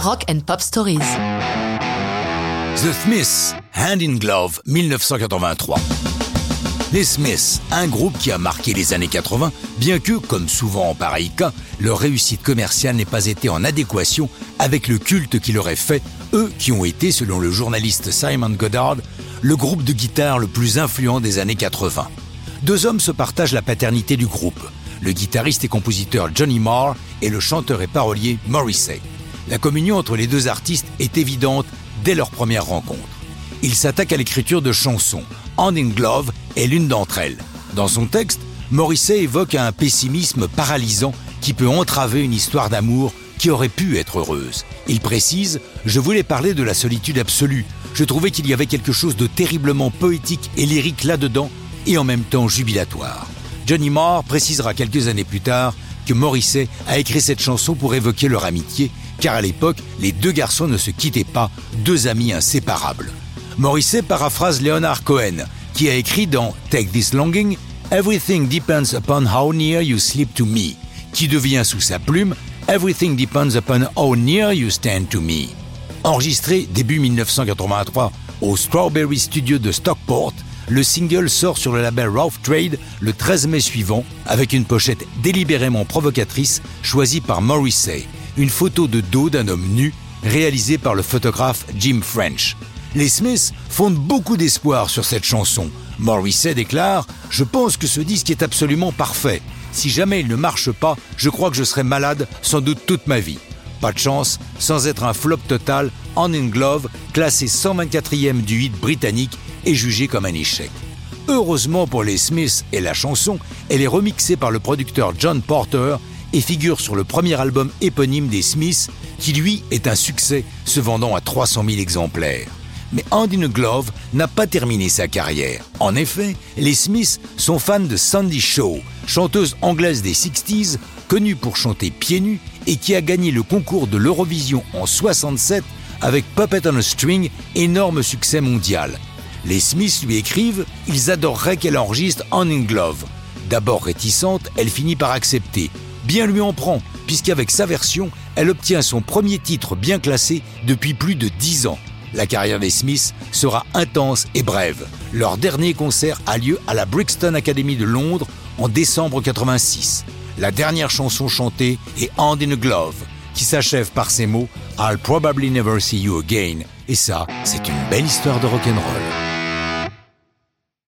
Rock and Pop Stories. The Smiths, Hand in Glove, 1983. Les Smiths, un groupe qui a marqué les années 80, bien que, comme souvent en pareil cas, leur réussite commerciale n'ait pas été en adéquation avec le culte qu'il aurait fait, eux qui ont été, selon le journaliste Simon Goddard, le groupe de guitare le plus influent des années 80. Deux hommes se partagent la paternité du groupe, le guitariste et compositeur Johnny Marr et le chanteur et parolier Morrissey. La communion entre les deux artistes est évidente dès leur première rencontre. Ils s'attaquent à l'écriture de chansons, Hand in Glove est l'une d'entre elles. Dans son texte, Morrissey évoque un pessimisme paralysant qui peut entraver une histoire d'amour qui aurait pu être heureuse. Il précise Je voulais parler de la solitude absolue. Je trouvais qu'il y avait quelque chose de terriblement poétique et lyrique là-dedans et en même temps jubilatoire. Johnny Marr précisera quelques années plus tard que Morrissey a écrit cette chanson pour évoquer leur amitié, car à l'époque, les deux garçons ne se quittaient pas, deux amis inséparables. Morrissey paraphrase Leonard Cohen, qui a écrit dans Take This Longing Everything depends upon how near you sleep to me, qui devient sous sa plume Everything depends upon how near you stand to me. Enregistré début 1983 au Strawberry Studio de Stockport, le single sort sur le label Rough Trade le 13 mai suivant avec une pochette délibérément provocatrice choisie par Morrissey, une photo de dos d'un homme nu réalisée par le photographe Jim French. Les Smiths fondent beaucoup d'espoir sur cette chanson. Morrissey déclare Je pense que ce disque est absolument parfait. Si jamais il ne marche pas, je crois que je serai malade sans doute toute ma vie. Pas de chance, sans être un flop total, On in Glove, classé 124e du hit britannique, est jugé comme un échec. Heureusement pour les Smiths et la chanson, elle est remixée par le producteur John Porter et figure sur le premier album éponyme des Smiths, qui lui est un succès, se vendant à 300 000 exemplaires mais Hand in a Glove n'a pas terminé sa carrière. En effet, les Smiths sont fans de Sandy Shaw, chanteuse anglaise des 60s, connue pour chanter pieds nus et qui a gagné le concours de l'Eurovision en 67 avec Puppet on a String, énorme succès mondial. Les Smiths lui écrivent Ils adoreraient qu'elle enregistre Hand in Glove. D'abord réticente, elle finit par accepter. Bien lui en prend, puisqu'avec sa version, elle obtient son premier titre bien classé depuis plus de 10 ans. La carrière des Smiths sera intense et brève. Leur dernier concert a lieu à la Brixton Academy de Londres en décembre 86. La dernière chanson chantée est Hand in a Glove, qui s'achève par ces mots I'll probably never see you again. Et ça, c'est une belle histoire de rock'n'roll.